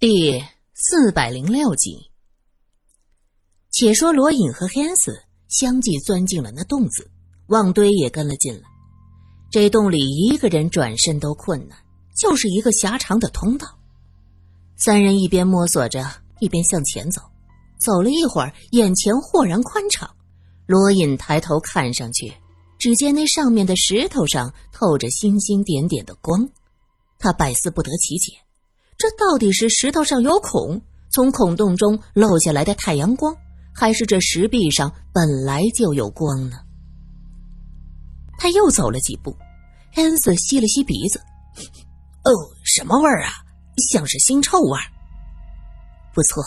第四百零六集。且说罗隐和黑斯相继钻进了那洞子，旺堆也跟了进来。这洞里一个人转身都困难，就是一个狭长的通道。三人一边摸索着，一边向前走。走了一会儿，眼前豁然宽敞。罗隐抬头看上去，只见那上面的石头上透着星星点点的光，他百思不得其解。这到底是石头上有孔，从孔洞中漏下来的太阳光，还是这石壁上本来就有光呢？他又走了几步，恩斯吸了吸鼻子，哦，什么味儿啊？像是腥臭味儿。不错，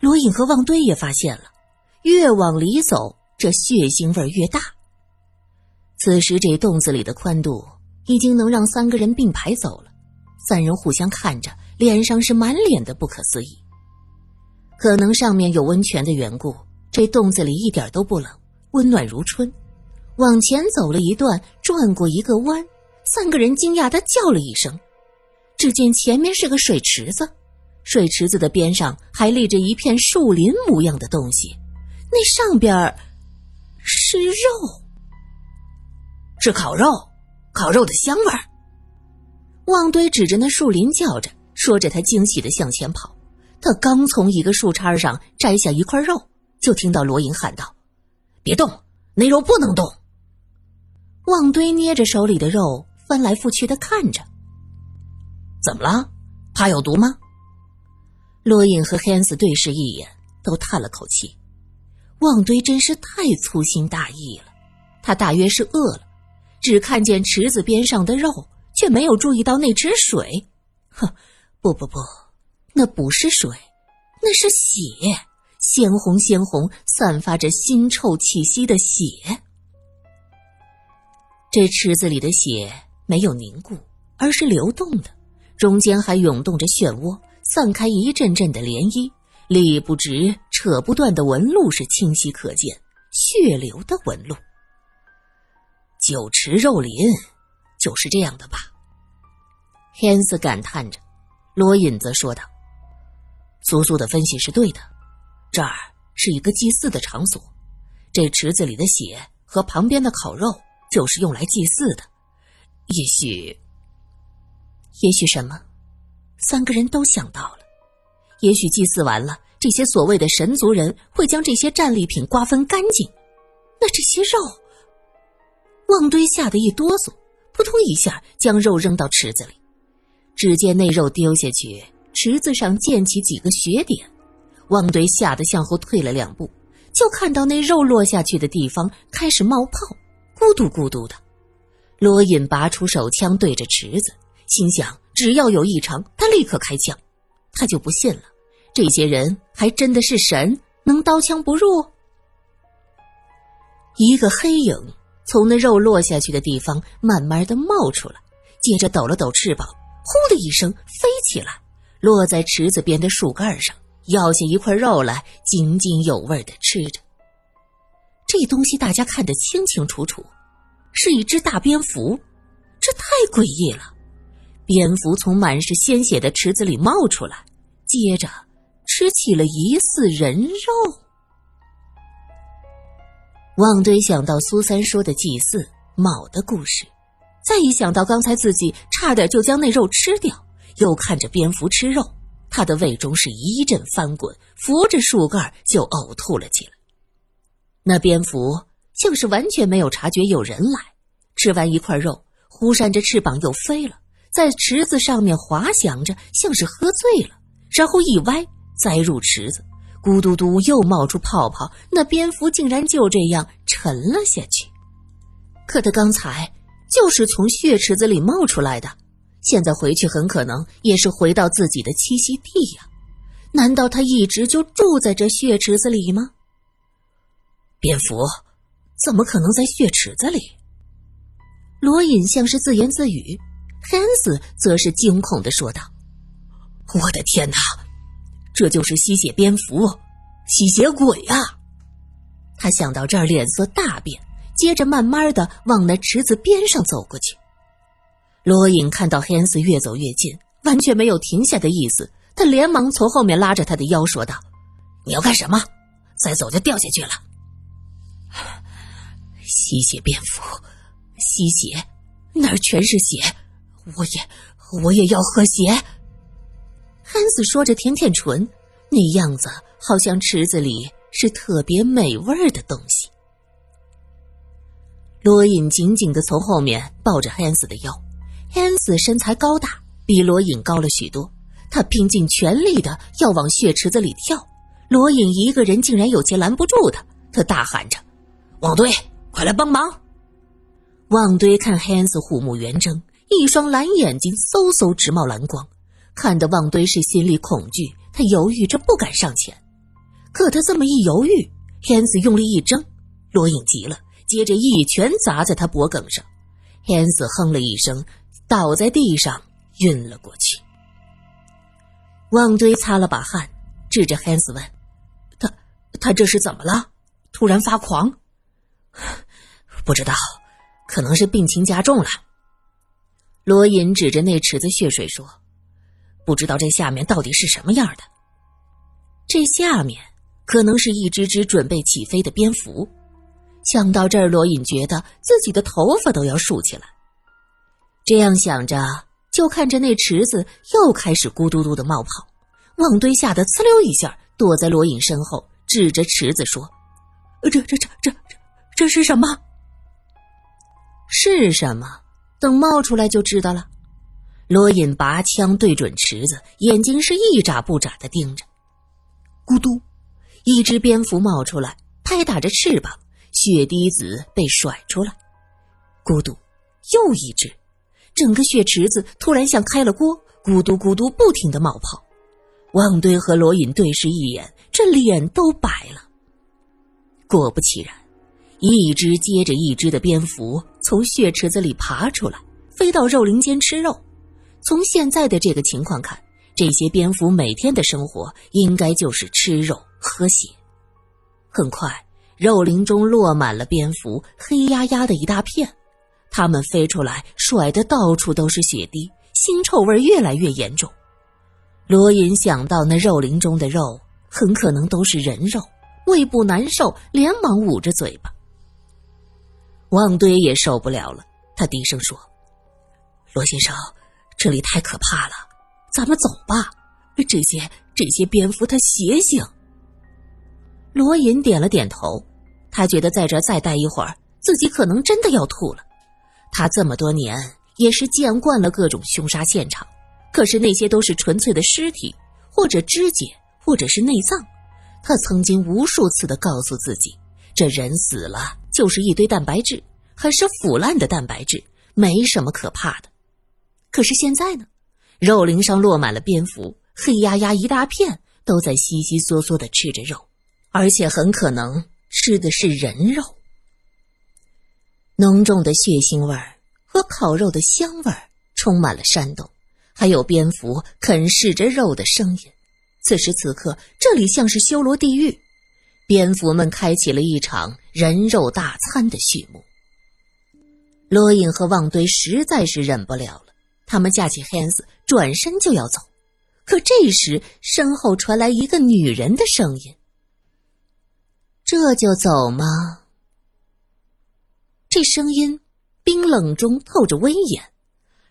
罗隐和旺堆也发现了，越往里走，这血腥味越大。此时这洞子里的宽度已经能让三个人并排走了。三人互相看着，脸上是满脸的不可思议。可能上面有温泉的缘故，这洞子里一点都不冷，温暖如春。往前走了一段，转过一个弯，三个人惊讶的叫了一声。只见前面是个水池子，水池子的边上还立着一片树林模样的东西，那上边是肉，是烤肉，烤肉的香味儿。旺堆指着那树林叫着，说着，他惊喜的向前跑。他刚从一个树杈上摘下一块肉，就听到罗隐喊道：“别动，那肉不能动。”旺堆捏着手里的肉，翻来覆去的看着。怎么了？怕有毒吗？罗隐和汉斯对视一眼，都叹了口气。旺堆真是太粗心大意了，他大约是饿了，只看见池子边上的肉。却没有注意到那池水，哼，不不不，那不是水，那是血，鲜红鲜红，散发着腥臭气息的血。这池子里的血没有凝固，而是流动的，中间还涌动着漩涡，散开一阵阵的涟漪，理不直、扯不断的纹路是清晰可见，血流的纹路。酒池肉林，就是这样的吧？天斯感叹着，罗隐则说道：“苏苏的分析是对的，这儿是一个祭祀的场所，这池子里的血和旁边的烤肉就是用来祭祀的。也许，也许什么？三个人都想到了，也许祭祀完了，这些所谓的神族人会将这些战利品瓜分干净。那这些肉……旺堆吓得一哆嗦，扑通一下将肉扔到池子里。”只见那肉丢下去，池子上溅起几个血点，汪堆吓得向后退了两步，就看到那肉落下去的地方开始冒泡，咕嘟咕嘟的。罗隐拔出手枪对着池子，心想：只要有异常，他立刻开枪。他就不信了，这些人还真的是神，能刀枪不入？一个黑影从那肉落下去的地方慢慢的冒出来，接着抖了抖翅膀。呼的一声飞起来，落在池子边的树干上，咬下一块肉来，津津有味的吃着。这东西大家看得清清楚楚，是一只大蝙蝠，这太诡异了。蝙蝠从满是鲜血的池子里冒出来，接着吃起了疑似人肉。旺堆想到苏三说的祭祀卯的故事。再一想到刚才自己差点就将那肉吃掉，又看着蝙蝠吃肉，他的胃中是一阵翻滚，扶着树干就呕吐了起来。那蝙蝠像是完全没有察觉有人来，吃完一块肉，忽扇着翅膀又飞了，在池子上面滑翔着，像是喝醉了，然后一歪栽入池子，咕嘟嘟又冒出泡泡，那蝙蝠竟然就这样沉了下去。可他刚才。就是从血池子里冒出来的，现在回去很可能也是回到自己的栖息地呀。难道他一直就住在这血池子里吗？蝙蝠怎么可能在血池子里？罗隐像是自言自语，汉斯则是惊恐的说道：“我的天哪，这就是吸血蝙蝠，吸血鬼啊！”他想到这儿，脸色大变。接着慢慢的往那池子边上走过去，罗隐看到黑恩斯越走越近，完全没有停下的意思。他连忙从后面拉着他的腰，说道：“你要干什么？再走就掉下去了。” 吸血蝙蝠，吸血，那儿全是血，我也，我也要喝血。子说着舔舔唇，那样子好像池子里是特别美味的东西。罗隐紧紧的从后面抱着汉斯的腰，汉斯身材高大，比罗隐高了许多。他拼尽全力的要往血池子里跳，罗隐一个人竟然有些拦不住他。他大喊着：“旺堆，快来帮忙！”旺堆看汉斯虎目圆睁，一双蓝眼睛嗖嗖直冒蓝光，看得旺堆是心里恐惧。他犹豫着不敢上前，可他这么一犹豫，汉斯用力一挣，罗隐急了。接着一拳砸在他脖梗上，汉斯哼了一声，倒在地上晕了过去。旺堆擦了把汗，指着汉斯问：“他他这是怎么了？突然发狂？不知道，可能是病情加重了。”罗隐指着那池子血水说：“不知道这下面到底是什么样的？这下面可能是一只只准备起飞的蝙蝠。”想到这儿，罗隐觉得自己的头发都要竖起来。这样想着，就看着那池子又开始咕嘟嘟的冒泡。旺堆吓得呲溜一下躲在罗隐身后，指着池子说：“这、这、这、这、这、这是什么？是什么？等冒出来就知道了。”罗隐拔枪对准池子，眼睛是一眨不眨的盯着。咕嘟，一只蝙蝠冒出来，拍打着翅膀。血滴子被甩出来，咕嘟，又一只，整个血池子突然像开了锅，咕嘟咕嘟不停的冒泡。旺堆和罗隐对视一眼，这脸都白了。果不其然，一只接着一只的蝙蝠从血池子里爬出来，飞到肉林间吃肉。从现在的这个情况看，这些蝙蝠每天的生活应该就是吃肉喝血。很快。肉林中落满了蝙蝠，黑压压的一大片，它们飞出来，甩的到处都是血滴，腥臭味越来越严重。罗隐想到那肉林中的肉很可能都是人肉，胃部难受，连忙捂着嘴巴。旺堆也受不了了，他低声说：“罗先生，这里太可怕了，咱们走吧。这些这些蝙蝠，它邪性。”罗隐点了点头。他觉得在这再待一会儿，自己可能真的要吐了。他这么多年也是见惯了各种凶杀现场，可是那些都是纯粹的尸体，或者肢解，或者是内脏。他曾经无数次的告诉自己，这人死了就是一堆蛋白质，还是腐烂的蛋白质，没什么可怕的。可是现在呢，肉林上落满了蝙蝠，黑压压一大片，都在悉悉嗦嗦的吃着肉，而且很可能。吃的是人肉，浓重的血腥味儿和烤肉的香味儿充满了山洞，还有蝙蝠啃噬着肉的声音。此时此刻，这里像是修罗地狱，蝙蝠们开启了一场人肉大餐的序幕。罗隐和旺堆实在是忍不了了，他们架起汉斯，转身就要走，可这时身后传来一个女人的声音。这就走吗？这声音冰冷中透着威严。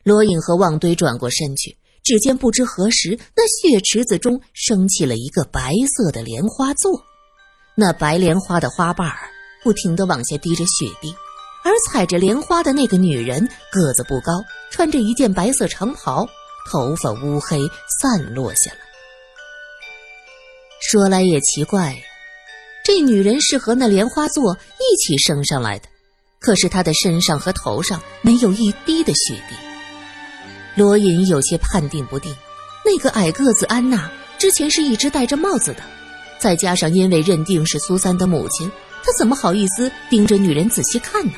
罗隐和旺堆转过身去，只见不知何时，那血池子中升起了一个白色的莲花座，那白莲花的花瓣儿不停的往下滴着血滴，而踩着莲花的那个女人个子不高，穿着一件白色长袍，头发乌黑散落下来。说来也奇怪。这女人是和那莲花座一起升上来的，可是她的身上和头上没有一滴的血滴。罗隐有些判定不定，那个矮个子安娜之前是一直戴着帽子的，再加上因为认定是苏三的母亲，他怎么好意思盯着女人仔细看呢？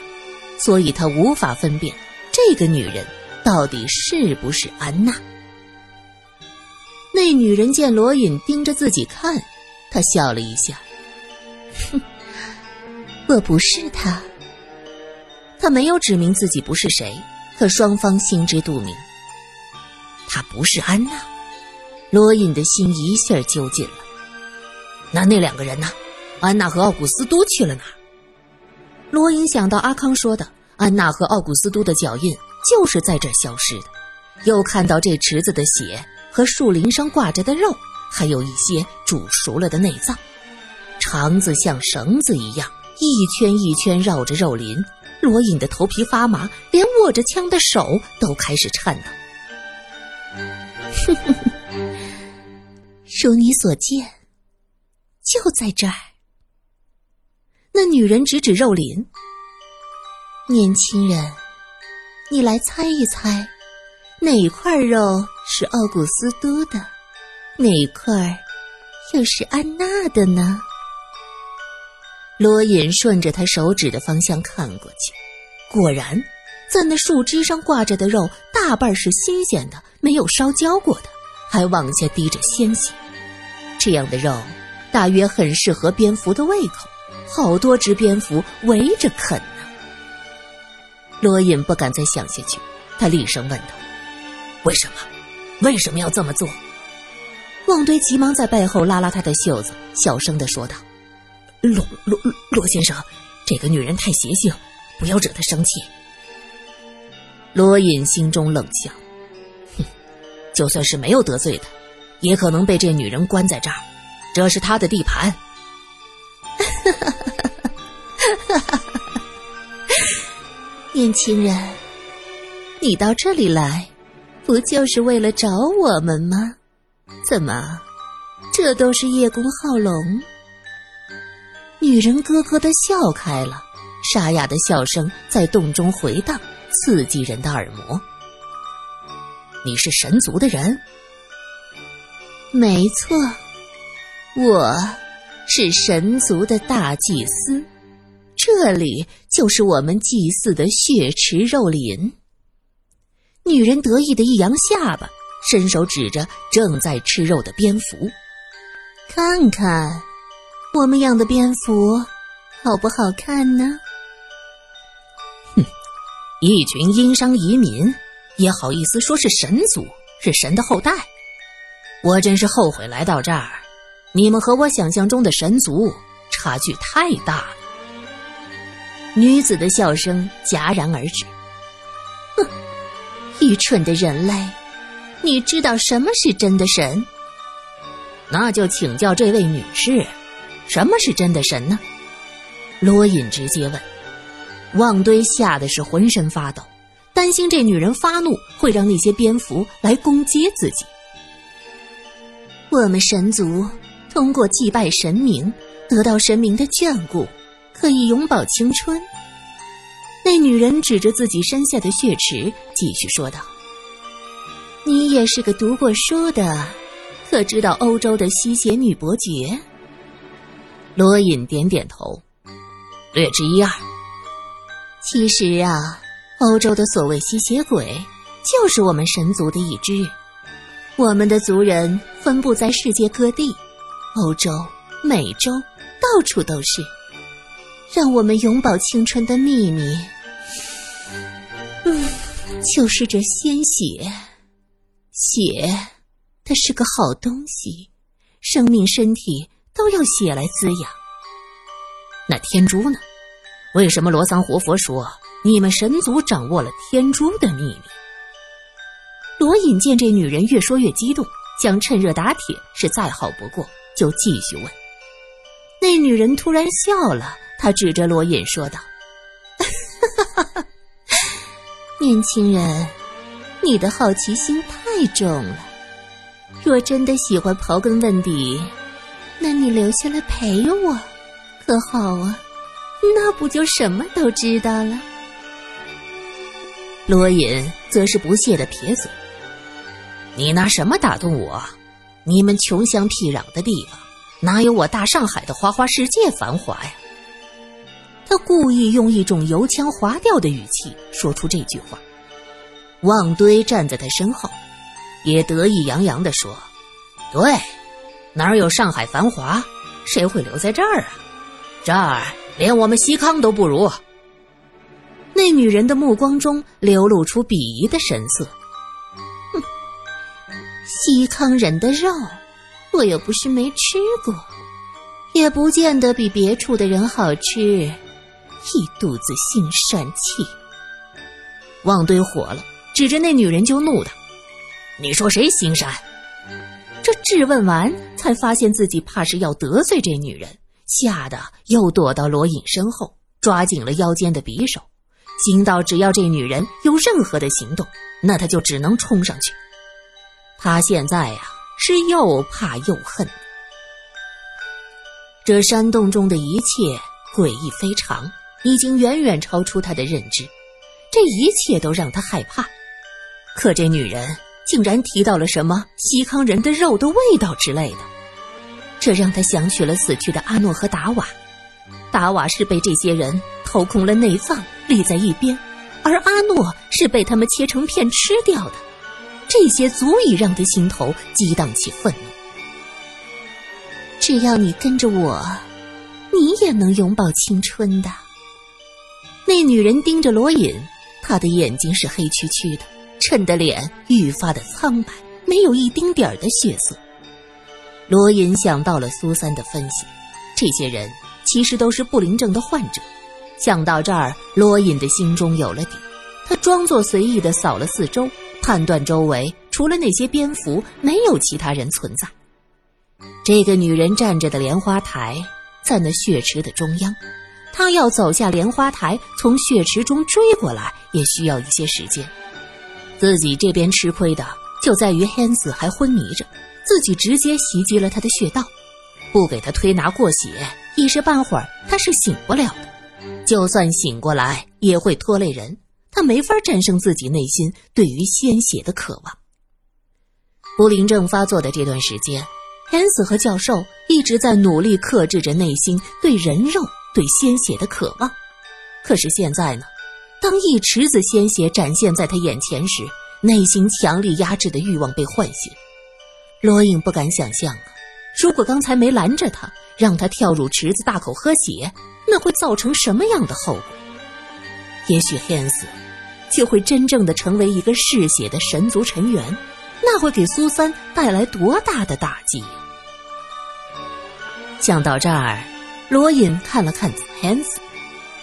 所以他无法分辨这个女人到底是不是安娜。那女人见罗隐盯着自己看，她笑了一下。哼，我不是他。他没有指明自己不是谁，可双方心知肚明。他不是安娜，罗隐的心一下揪紧了。那那两个人呢？安娜和奥古斯都去了哪儿？罗隐想到阿康说的，安娜和奥古斯都的脚印就是在这儿消失的，又看到这池子的血和树林上挂着的肉，还有一些煮熟了的内脏，肠子像绳子一样一圈一圈绕着肉林。罗隐的头皮发麻，连握着枪的手都开始颤抖。如你所见，就在这儿。那女人指指肉林。年轻人，你来猜一猜，哪块肉是奥古斯都的，哪块又是安娜的呢？罗隐顺着他手指的方向看过去，果然，在那树枝上挂着的肉大半是新鲜的，没有烧焦过的，还往下滴着鲜血。这样的肉，大约很适合蝙蝠的胃口，好多只蝙蝠围着啃呢。罗隐不敢再想下去，他厉声问道：“为什么？为什么要这么做？”旺堆急忙在背后拉拉他的袖子，小声的说道。罗罗罗先生，这个女人太邪性，不要惹她生气。罗隐心中冷笑，哼，就算是没有得罪她，也可能被这女人关在这儿，这是她的地盘。哈！年轻人，你到这里来，不就是为了找我们吗？怎么，这都是叶公好龙？女人咯咯的笑开了，沙哑的笑声在洞中回荡，刺激人的耳膜。你是神族的人？没错，我是神族的大祭司，这里就是我们祭祀的血池肉林。女人得意的一扬下巴，伸手指着正在吃肉的蝙蝠，看看。我们养的蝙蝠好不好看呢？哼，一群殷商移民也好意思说是神族，是神的后代？我真是后悔来到这儿。你们和我想象中的神族差距太大了。女子的笑声戛然而止。哼，愚蠢的人类，你知道什么是真的神？那就请教这位女士。什么是真的神呢？罗隐直接问。旺堆吓得是浑身发抖，担心这女人发怒会让那些蝙蝠来攻击自己。我们神族通过祭拜神明，得到神明的眷顾，可以永葆青春。那女人指着自己身下的血池，继续说道：“你也是个读过书的，可知道欧洲的吸血女伯爵？”罗隐点点头，略知一二。其实啊，欧洲的所谓吸血鬼，就是我们神族的一支。我们的族人分布在世界各地，欧洲、美洲，到处都是。让我们永葆青春的秘密，嗯，就是这鲜血。血，它是个好东西，生命、身体。都要血来滋养。那天珠呢？为什么罗桑活佛说你们神族掌握了天珠的秘密？罗隐见这女人越说越激动，想趁热打铁是再好不过，就继续问。那女人突然笑了，她指着罗隐说道：“年轻人，你的好奇心太重了。若真的喜欢刨根问底。”那你留下来陪我，可好啊？那不就什么都知道了？罗隐则是不屑的撇嘴：“你拿什么打动我？你们穷乡僻壤的地方，哪有我大上海的花花世界繁华呀？”他故意用一种油腔滑调的语气说出这句话。旺堆站在他身后，也得意洋洋地说：“对。”哪有上海繁华，谁会留在这儿啊？这儿连我们西康都不如。那女人的目光中流露出鄙夷的神色。西康人的肉，我又不是没吃过，也不见得比别处的人好吃，一肚子腥膻气。旺堆火了，指着那女人就怒道：“你说谁心善？”这质问完，才发现自己怕是要得罪这女人，吓得又躲到罗隐身后，抓紧了腰间的匕首，心道：只要这女人有任何的行动，那他就只能冲上去。他现在呀，是又怕又恨。这山洞中的一切诡异非常，已经远远超出他的认知，这一切都让他害怕。可这女人。竟然提到了什么西康人的肉的味道之类的，这让他想起了死去的阿诺和达瓦。达瓦是被这些人掏空了内脏立在一边，而阿诺是被他们切成片吃掉的。这些足以让他心头激荡起愤怒。只要你跟着我，你也能永葆青春的。那女人盯着罗隐，她的眼睛是黑黢黢的。衬得脸愈发的苍白，没有一丁点儿的血色。罗隐想到了苏三的分析，这些人其实都是不灵症的患者。想到这儿，罗隐的心中有了底。他装作随意的扫了四周，判断周围除了那些蝙蝠，没有其他人存在。这个女人站着的莲花台在那血池的中央，她要走下莲花台，从血池中追过来，也需要一些时间。自己这边吃亏的就在于 Hans 还昏迷着，自己直接袭击了他的穴道，不给他推拿过血，一时半会儿他是醒不了的。就算醒过来，也会拖累人。他没法战胜自己内心对于鲜血的渴望。不灵症发作的这段时间，Hans 和教授一直在努力克制着内心对人肉、对鲜血的渴望。可是现在呢？当一池子鲜血展现在他眼前时，内心强力压制的欲望被唤醒。罗隐不敢想象啊，如果刚才没拦着他，让他跳入池子大口喝血，那会造成什么样的后果？也许 Hans 就会真正的成为一个嗜血的神族成员，那会给苏三带来多大的打击呀！想到这儿，罗隐看了看 Hans。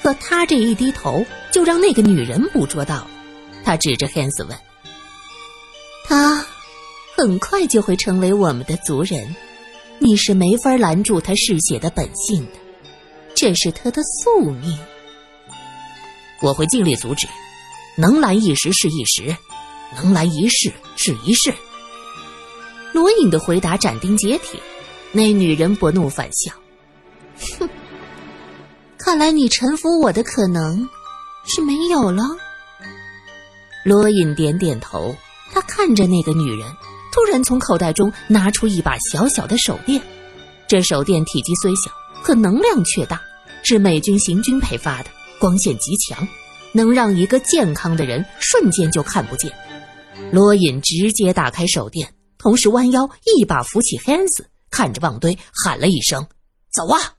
可他这一低头，就让那个女人捕捉到了。他指着 Hans 问：“他很快就会成为我们的族人，你是没法拦住他嗜血的本性的，这是他的宿命。我会尽力阻止，能拦一时是一时，能拦一世是一世。”罗隐的回答斩钉截铁。那女人不怒反笑：“哼。”看来你臣服我的可能是没有了。罗隐点点头，他看着那个女人，突然从口袋中拿出一把小小的手电。这手电体积虽小，可能量却大，是美军行军配发的，光线极强，能让一个健康的人瞬间就看不见。罗隐直接打开手电，同时弯腰一把扶起 Hans，看着旺堆喊了一声：“走啊！”